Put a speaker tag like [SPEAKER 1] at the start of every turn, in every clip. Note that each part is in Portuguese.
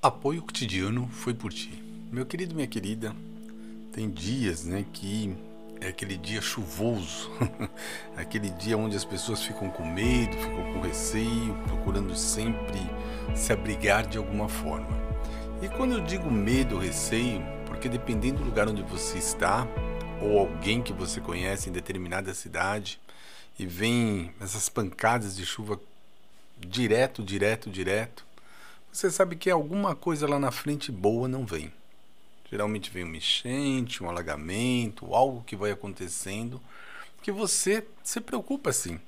[SPEAKER 1] Apoio cotidiano foi por ti. Meu querido, minha querida, tem dias, né, que é aquele dia chuvoso, aquele dia onde as pessoas ficam com medo, ficam com receio, procurando sempre se abrigar de alguma forma. E quando eu digo medo, receio, porque dependendo do lugar onde você está, ou alguém que você conhece em determinada cidade, e vem essas pancadas de chuva direto, direto, direto, você sabe que alguma coisa lá na frente boa não vem. Geralmente vem uma enchente, um alagamento, algo que vai acontecendo, que você se preocupa assim.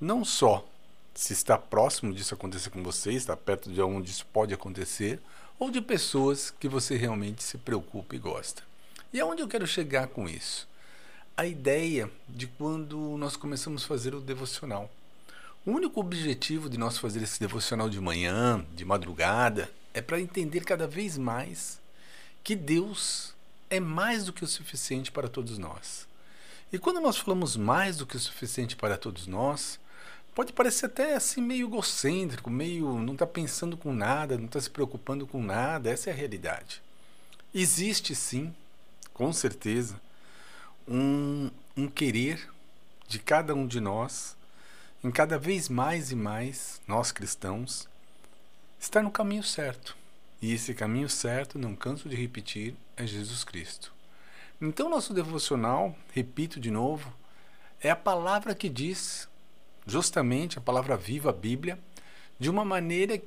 [SPEAKER 1] Não só se está próximo disso acontecer com você, está perto de onde isso pode acontecer, ou de pessoas que você realmente se preocupa e gosta. E aonde eu quero chegar com isso? A ideia de quando nós começamos a fazer o devocional. O único objetivo de nós fazer esse devocional de manhã, de madrugada, é para entender cada vez mais que Deus é mais do que o suficiente para todos nós. E quando nós falamos mais do que o suficiente para todos nós, pode parecer até assim meio egocêntrico, meio não está pensando com nada, não está se preocupando com nada, essa é a realidade. Existe sim, com certeza, um, um querer de cada um de nós em cada vez mais e mais, nós cristãos, estar no caminho certo. E esse caminho certo, não canso de repetir, é Jesus Cristo. Então, nosso devocional, repito de novo, é a palavra que diz, justamente a palavra viva, a Bíblia, de uma maneira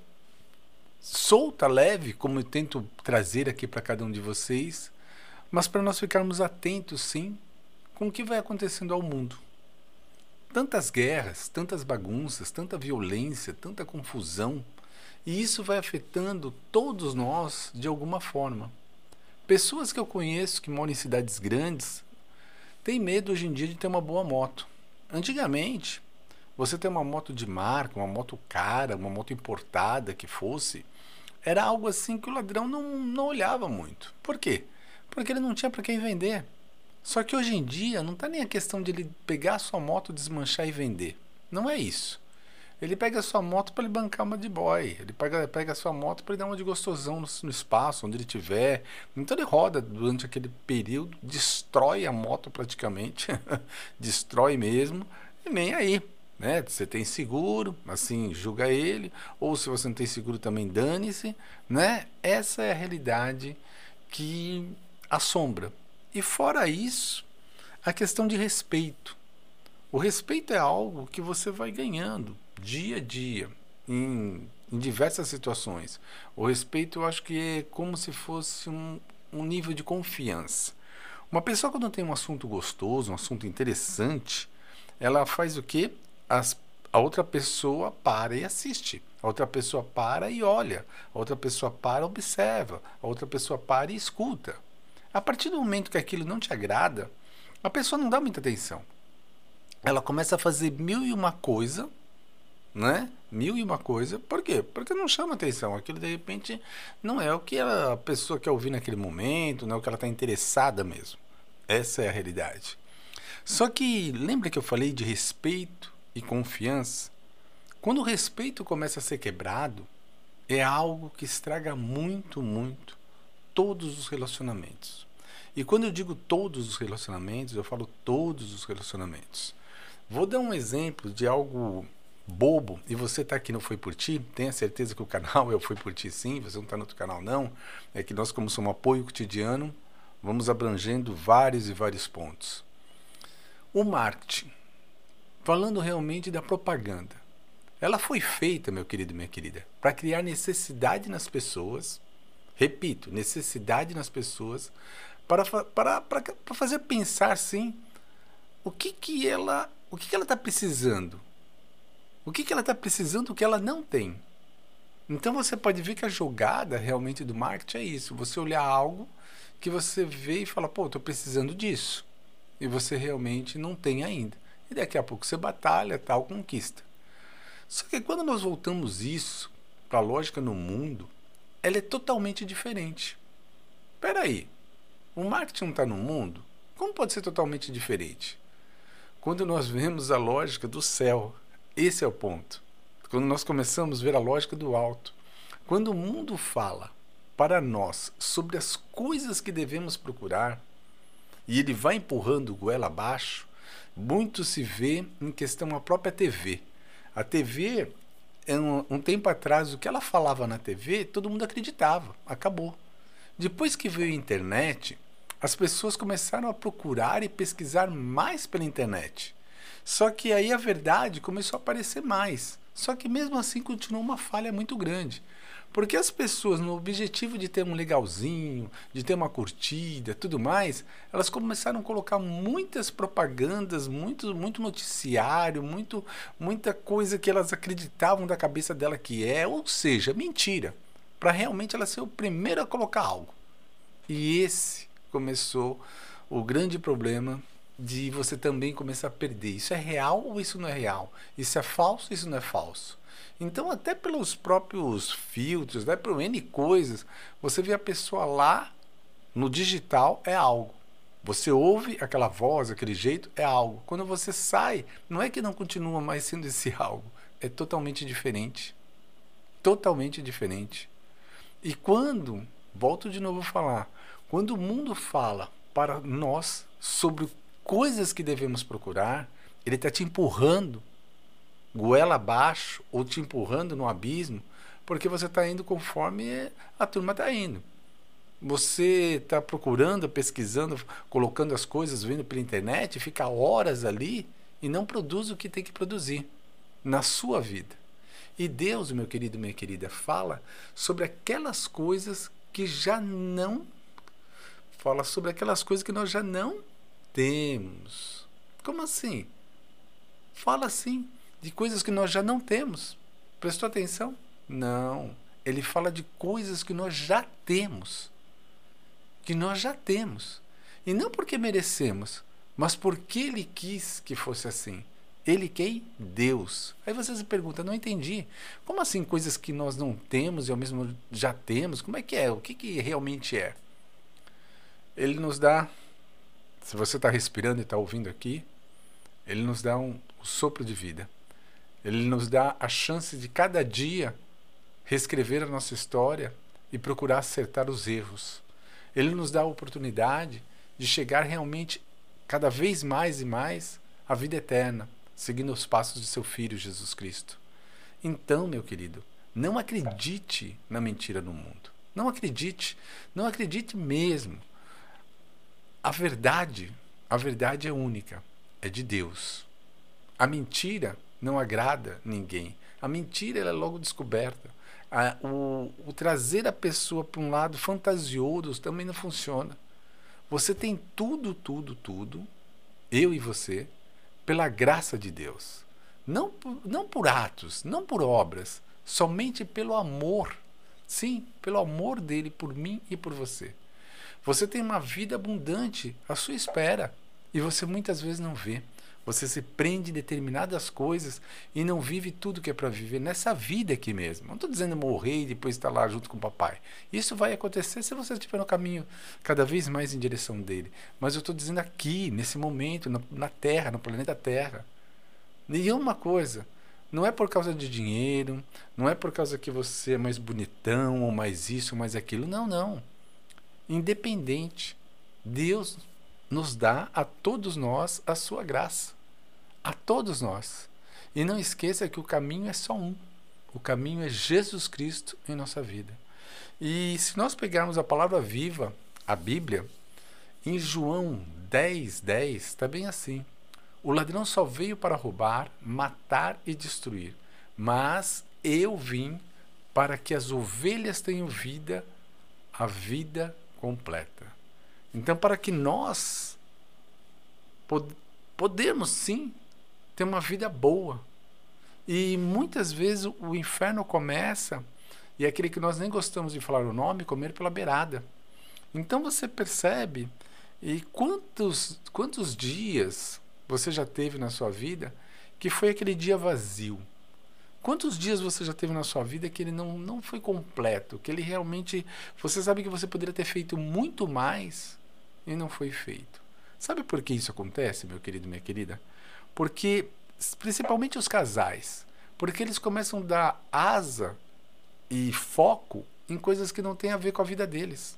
[SPEAKER 1] solta, leve, como eu tento trazer aqui para cada um de vocês, mas para nós ficarmos atentos, sim, com o que vai acontecendo ao mundo tantas guerras, tantas bagunças, tanta violência, tanta confusão, e isso vai afetando todos nós de alguma forma. Pessoas que eu conheço que moram em cidades grandes têm medo hoje em dia de ter uma boa moto. Antigamente, você ter uma moto de marca, uma moto cara, uma moto importada que fosse, era algo assim que o ladrão não, não olhava muito. Por quê? Porque ele não tinha para quem vender. Só que hoje em dia não está nem a questão de ele pegar a sua moto, desmanchar e vender. Não é isso. Ele pega a sua moto para ele bancar uma de boy. Ele pega, pega a sua moto para ele dar uma de gostosão no, no espaço, onde ele tiver. Então ele roda durante aquele período, destrói a moto praticamente, destrói mesmo, e nem aí. Né? Você tem seguro, assim, julga ele, ou se você não tem seguro também dane-se, né? Essa é a realidade que assombra e fora isso, a questão de respeito. O respeito é algo que você vai ganhando dia a dia, em, em diversas situações. O respeito eu acho que é como se fosse um, um nível de confiança. Uma pessoa quando tem um assunto gostoso, um assunto interessante, ela faz o quê? As, a outra pessoa para e assiste. A outra pessoa para e olha. A outra pessoa para e observa. A outra pessoa para e escuta. A partir do momento que aquilo não te agrada, a pessoa não dá muita atenção. Ela começa a fazer mil e uma coisa, né? Mil e uma coisa. Por quê? Porque não chama atenção. Aquilo de repente não é o que a pessoa quer ouvir naquele momento, não é o que ela está interessada mesmo. Essa é a realidade. Só que lembra que eu falei de respeito e confiança? Quando o respeito começa a ser quebrado, é algo que estraga muito, muito todos os relacionamentos. E quando eu digo todos os relacionamentos, eu falo todos os relacionamentos. Vou dar um exemplo de algo bobo e você está aqui no Foi Por Ti, tenha certeza que o canal é o Foi Por Ti sim, você não está no outro canal não, é que nós como somos um apoio cotidiano, vamos abrangendo vários e vários pontos. O marketing, falando realmente da propaganda, ela foi feita, meu querido e minha querida, para criar necessidade nas pessoas repito, necessidade nas pessoas para, para, para, para fazer pensar sim o que, que ela o que, que ela está precisando. O que, que ela está precisando que ela não tem. Então você pode ver que a jogada realmente do marketing é isso. Você olhar algo que você vê e fala, pô, estou precisando disso. E você realmente não tem ainda. E daqui a pouco você batalha, tal, conquista. Só que quando nós voltamos isso para a lógica no mundo, ela é totalmente diferente. Espera aí, o marketing está no mundo? Como pode ser totalmente diferente? Quando nós vemos a lógica do céu, esse é o ponto. Quando nós começamos a ver a lógica do alto. Quando o mundo fala para nós sobre as coisas que devemos procurar, e ele vai empurrando goela abaixo, muito se vê em questão a própria TV. A TV, um, um tempo atrás, o que ela falava na TV, todo mundo acreditava, acabou. Depois que veio a internet, as pessoas começaram a procurar e pesquisar mais pela internet. Só que aí a verdade começou a aparecer mais. Só que mesmo assim continua uma falha muito grande. Porque as pessoas, no objetivo de ter um legalzinho, de ter uma curtida, tudo mais, elas começaram a colocar muitas propagandas, muito, muito noticiário, muito, muita coisa que elas acreditavam da cabeça dela que é, ou seja, mentira, para realmente ela ser o primeiro a colocar algo. E esse começou o grande problema de você também começar a perder. Isso é real ou isso não é real? Isso é falso ou isso não é falso? Então, até pelos próprios filtros, né, por N coisas, você vê a pessoa lá no digital é algo. Você ouve aquela voz, aquele jeito, é algo. Quando você sai, não é que não continua mais sendo esse algo, é totalmente diferente. Totalmente diferente. E quando, volto de novo a falar, quando o mundo fala para nós sobre coisas que devemos procurar, ele está te empurrando goela abaixo ou te empurrando no abismo, porque você está indo conforme a turma está indo. Você está procurando, pesquisando, colocando as coisas, vendo pela internet, fica horas ali e não produz o que tem que produzir na sua vida. E Deus, meu querido, minha querida, fala sobre aquelas coisas que já não fala sobre aquelas coisas que nós já não temos. Como assim? Fala assim de coisas que nós já não temos. Prestou atenção? Não. Ele fala de coisas que nós já temos. Que nós já temos. E não porque merecemos, mas porque ele quis que fosse assim. Ele quem? Deus. Aí você se pergunta, não entendi. Como assim coisas que nós não temos e ao mesmo já temos? Como é que é? O que, que realmente é? Ele nos dá se você está respirando e está ouvindo aqui, ele nos dá um, um sopro de vida. Ele nos dá a chance de cada dia reescrever a nossa história e procurar acertar os erros. Ele nos dá a oportunidade de chegar realmente cada vez mais e mais à vida eterna, seguindo os passos de seu filho Jesus Cristo. Então, meu querido, não acredite na mentira no mundo. Não acredite, não acredite mesmo. A verdade, a verdade é única, é de Deus. A mentira não agrada ninguém. A mentira é logo descoberta. A, o, o trazer a pessoa para um lado fantasioso também não funciona. Você tem tudo, tudo, tudo, eu e você, pela graça de Deus. Não, não por atos, não por obras, somente pelo amor. Sim, pelo amor dele por mim e por você. Você tem uma vida abundante à sua espera e você muitas vezes não vê. Você se prende em determinadas coisas e não vive tudo que é para viver nessa vida aqui mesmo. Não estou dizendo morrer e depois estar lá junto com o papai. Isso vai acontecer se você estiver no caminho cada vez mais em direção dele. Mas eu estou dizendo aqui, nesse momento, na, Terra, no planeta Terra. E uma coisa, não é por causa de dinheiro, não é por causa que você é mais bonitão ou mais isso ou mais aquilo. Não, não independente. Deus nos dá a todos nós a sua graça. A todos nós. E não esqueça que o caminho é só um. O caminho é Jesus Cristo em nossa vida. E se nós pegarmos a palavra viva, a Bíblia, em João 10, 10, está bem assim. O ladrão só veio para roubar, matar e destruir. Mas eu vim para que as ovelhas tenham vida, a vida completa. Então, para que nós pod podemos sim ter uma vida boa. E muitas vezes o inferno começa, e é aquele que nós nem gostamos de falar o nome, comer pela beirada. Então você percebe e quantos quantos dias você já teve na sua vida que foi aquele dia vazio? Quantos dias você já teve na sua vida que ele não, não foi completo? Que ele realmente. Você sabe que você poderia ter feito muito mais e não foi feito. Sabe por que isso acontece, meu querido, minha querida? Porque, principalmente os casais, porque eles começam a dar asa e foco em coisas que não têm a ver com a vida deles.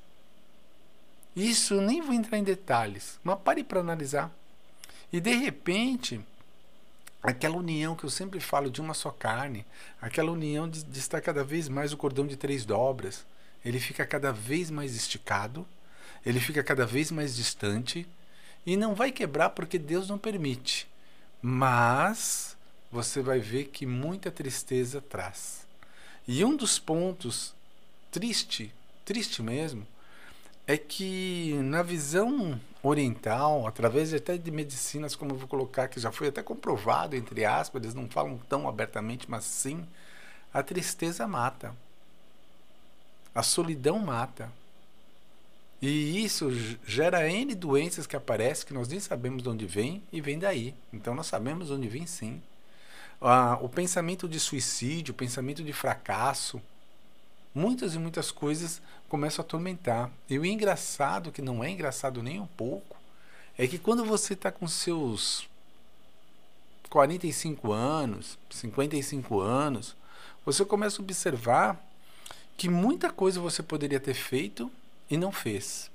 [SPEAKER 1] Isso nem vou entrar em detalhes, mas pare para analisar. E de repente, aquela união que eu sempre falo de uma só carne, aquela união de, de estar cada vez mais o cordão de três dobras, ele fica cada vez mais esticado, ele fica cada vez mais distante e não vai quebrar porque Deus não permite. Mas você vai ver que muita tristeza traz. E um dos pontos triste, triste mesmo, é que na visão oriental, através até de medicinas, como eu vou colocar, que já foi até comprovado, entre aspas, eles não falam tão abertamente, mas sim, a tristeza mata. A solidão mata. E isso gera N doenças que aparecem que nós nem sabemos de onde vem e vem daí. Então nós sabemos de onde vem sim. Ah, o pensamento de suicídio, o pensamento de fracasso, muitas e muitas coisas começam a atormentar. E o engraçado, que não é engraçado nem um pouco, é que quando você está com seus 45 anos, 55 anos, você começa a observar que muita coisa você poderia ter feito e não fez.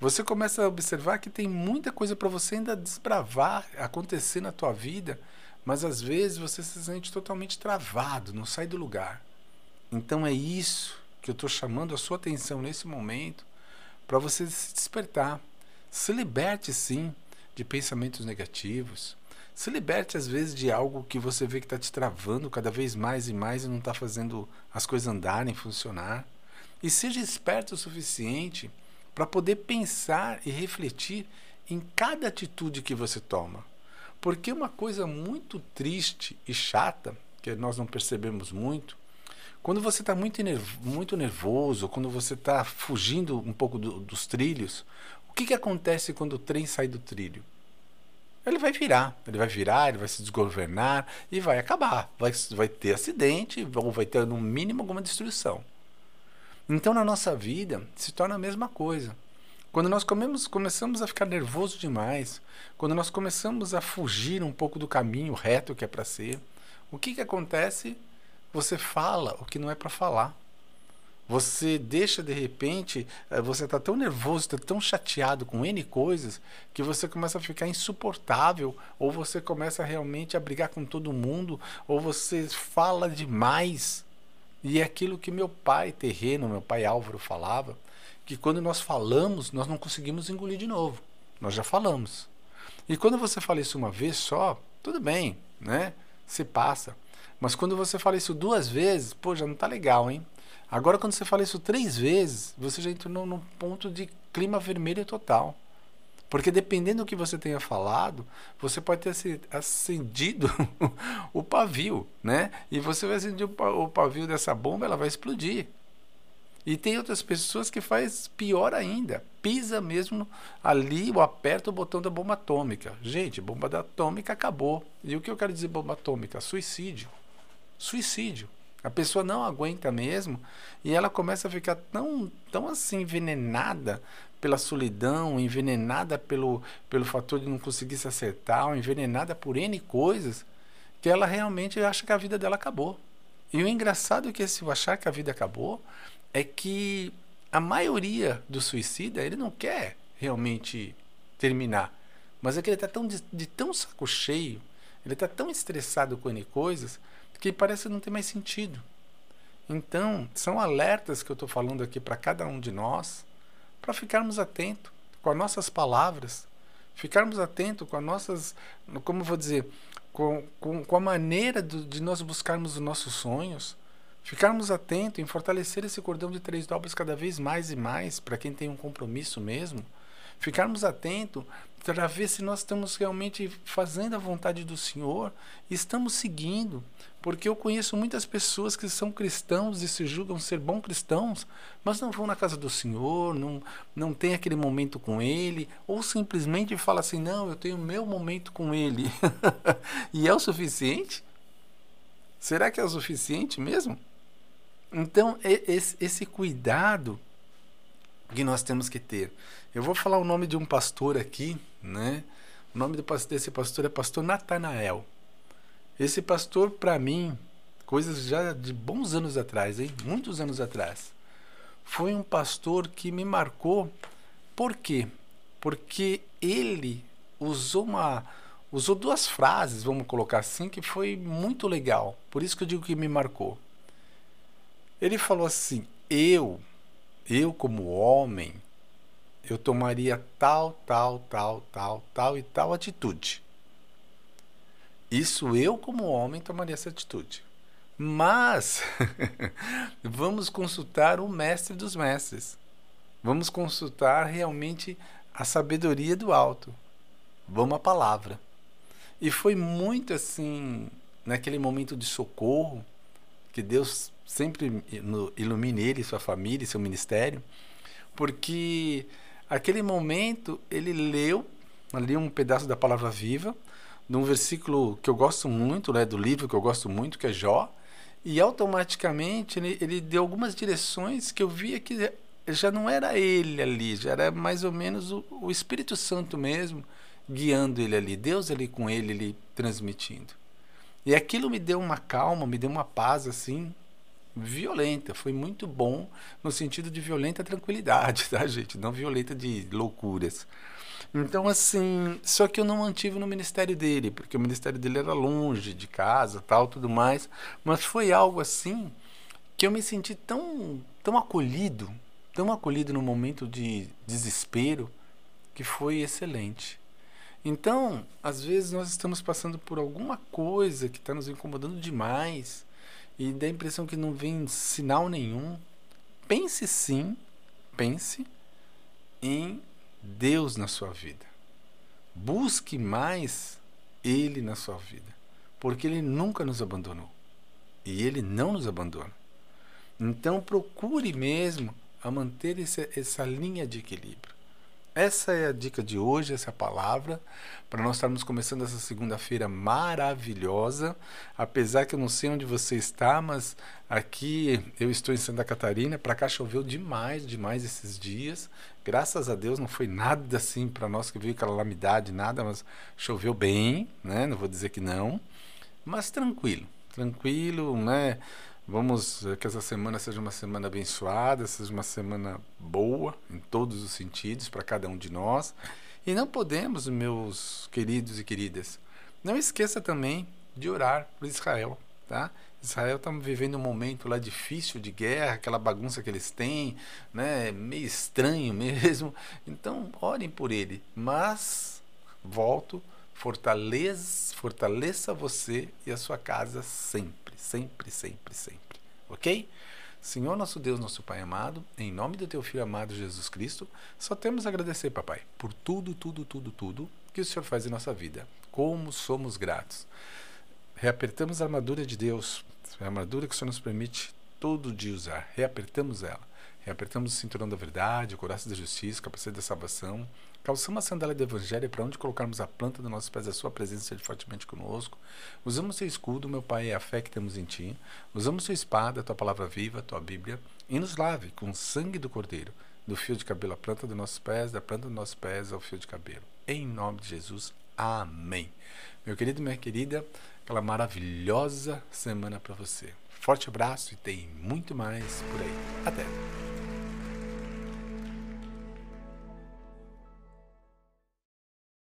[SPEAKER 1] Você começa a observar que tem muita coisa para você ainda desbravar, acontecer na tua vida, mas às vezes você se sente totalmente travado, não sai do lugar. Então é isso que eu estou chamando a sua atenção nesse momento para você se despertar. Se liberte sim de pensamentos negativos. Se liberte às vezes de algo que você vê que está te travando cada vez mais e mais e não está fazendo as coisas andarem, funcionar. E seja esperto o suficiente para poder pensar e refletir em cada atitude que você toma. Porque uma coisa muito triste e chata, que nós não percebemos muito, quando você está muito, muito nervoso, quando você está fugindo um pouco do, dos trilhos, o que, que acontece quando o trem sai do trilho? Ele vai virar, ele vai virar, ele vai se desgovernar e vai acabar. Vai, vai ter acidente ou vai ter, no mínimo, alguma destruição. Então, na nossa vida, se torna a mesma coisa. Quando nós comemos, começamos a ficar nervoso demais, quando nós começamos a fugir um pouco do caminho reto que é para ser, o que, que acontece? Você fala o que não é para falar. Você deixa de repente, eh, você está tão nervoso, está tão chateado com N coisas, que você começa a ficar insuportável, ou você começa realmente a brigar com todo mundo, ou você fala demais. E é aquilo que meu pai terreno, meu pai Álvaro falava, que quando nós falamos, nós não conseguimos engolir de novo. Nós já falamos. E quando você fala isso uma vez só, tudo bem, né? Se passa. Mas quando você fala isso duas vezes, pô, já não tá legal, hein? Agora, quando você fala isso três vezes, você já entrou num ponto de clima vermelho total. Porque dependendo do que você tenha falado, você pode ter acendido o pavio, né? E você vai acender o pavio dessa bomba, ela vai explodir. E tem outras pessoas que faz pior ainda, pisa mesmo ali ou aperta o botão da bomba atômica. Gente, bomba atômica acabou. E o que eu quero dizer bomba atômica? Suicídio suicídio. A pessoa não aguenta mesmo e ela começa a ficar tão, tão assim envenenada pela solidão, envenenada pelo, pelo fator de não conseguir se acertar, envenenada por N coisas, que ela realmente acha que a vida dela acabou. E o engraçado é que esse achar que a vida acabou é que a maioria do suicida, ele não quer realmente terminar, mas é que ele está tão de, de tão saco cheio, ele está tão estressado com N coisas, que parece não ter mais sentido. Então, são alertas que eu estou falando aqui para cada um de nós, para ficarmos atentos com as nossas palavras, ficarmos atentos com as nossas, como vou dizer, com, com, com a maneira do, de nós buscarmos os nossos sonhos, ficarmos atentos em fortalecer esse cordão de três dobras cada vez mais e mais, para quem tem um compromisso mesmo, ficarmos atentos para ver se nós estamos realmente fazendo a vontade do Senhor e estamos seguindo. Porque eu conheço muitas pessoas que são cristãos e se julgam ser bons cristãos, mas não vão na casa do Senhor, não, não tem aquele momento com Ele, ou simplesmente fala assim: não, eu tenho meu momento com Ele. e é o suficiente? Será que é o suficiente mesmo? Então, esse, esse cuidado que nós temos que ter. Eu vou falar o nome de um pastor aqui, né? O nome desse pastor é pastor Natanael. Esse pastor, para mim, coisas já de bons anos atrás, hein? Muitos anos atrás. foi um pastor que me marcou. Por quê? Porque ele usou uma usou duas frases, vamos colocar assim, que foi muito legal. Por isso que eu digo que me marcou. Ele falou assim: "Eu, eu como homem, eu tomaria tal, tal, tal, tal, tal e tal atitude. Isso eu como homem tomaria essa atitude. Mas vamos consultar o mestre dos mestres. Vamos consultar realmente a sabedoria do alto. Vamos à palavra. E foi muito assim, naquele momento de socorro, que Deus sempre ilumine ele, sua família, seu ministério, porque aquele momento ele leu ali um pedaço da palavra viva, num versículo que eu gosto muito, né, do livro que eu gosto muito, que é Jó, e automaticamente ele, ele deu algumas direções que eu via que já não era ele ali, já era mais ou menos o, o Espírito Santo mesmo guiando ele ali, Deus ali com ele, ele transmitindo. E aquilo me deu uma calma, me deu uma paz assim violenta, foi muito bom no sentido de violenta tranquilidade, tá, gente? Não violenta de loucuras. Então, assim, só que eu não mantive no ministério dele, porque o ministério dele era longe de casa, tal, tudo mais. Mas foi algo assim que eu me senti tão, tão acolhido, tão acolhido no momento de desespero, que foi excelente. Então, às vezes nós estamos passando por alguma coisa que está nos incomodando demais e dá a impressão que não vem sinal nenhum. Pense sim, pense em Deus na sua vida. Busque mais Ele na sua vida, porque Ele nunca nos abandonou e Ele não nos abandona. Então procure mesmo a manter esse, essa linha de equilíbrio. Essa é a dica de hoje, essa é a palavra, para nós estarmos começando essa segunda-feira maravilhosa. Apesar que eu não sei onde você está, mas aqui eu estou em Santa Catarina, para cá choveu demais, demais esses dias. Graças a Deus não foi nada assim para nós que veio calamidade, nada, mas choveu bem, né? Não vou dizer que não, mas tranquilo, tranquilo, né? Vamos eh, que essa semana seja uma semana abençoada, seja uma semana boa em todos os sentidos para cada um de nós. E não podemos, meus queridos e queridas, não esqueça também de orar por Israel, tá? Israel está vivendo um momento lá difícil de guerra, aquela bagunça que eles têm, né? Meio estranho mesmo. Então, orem por ele. Mas volto, fortaleça, fortaleça você e a sua casa sempre sempre, sempre, sempre. Ok? Senhor nosso Deus, nosso Pai amado, em nome do teu Filho amado Jesus Cristo, só temos a agradecer, Papai, por tudo, tudo, tudo, tudo que o Senhor faz em nossa vida. Como somos gratos. Reapertamos a armadura de Deus, a armadura que o Senhor nos permite todo dia usar. Reapertamos ela. Reapertamos o cinturão da verdade, o coração da justiça, o capacete da salvação, Calçamos a sandália do Evangelho para onde colocarmos a planta dos nossos pés, a sua presença seja fortemente conosco. Usamos seu escudo, meu Pai, é a fé que temos em Ti. Usamos sua espada, tua palavra viva, tua Bíblia, e nos lave com o sangue do Cordeiro, do fio de cabelo à planta dos nossos pés, da planta dos nossos pés ao fio de cabelo. Em nome de Jesus, amém. Meu querido, minha querida, aquela maravilhosa semana para você. Forte abraço e tem muito mais por aí. Até!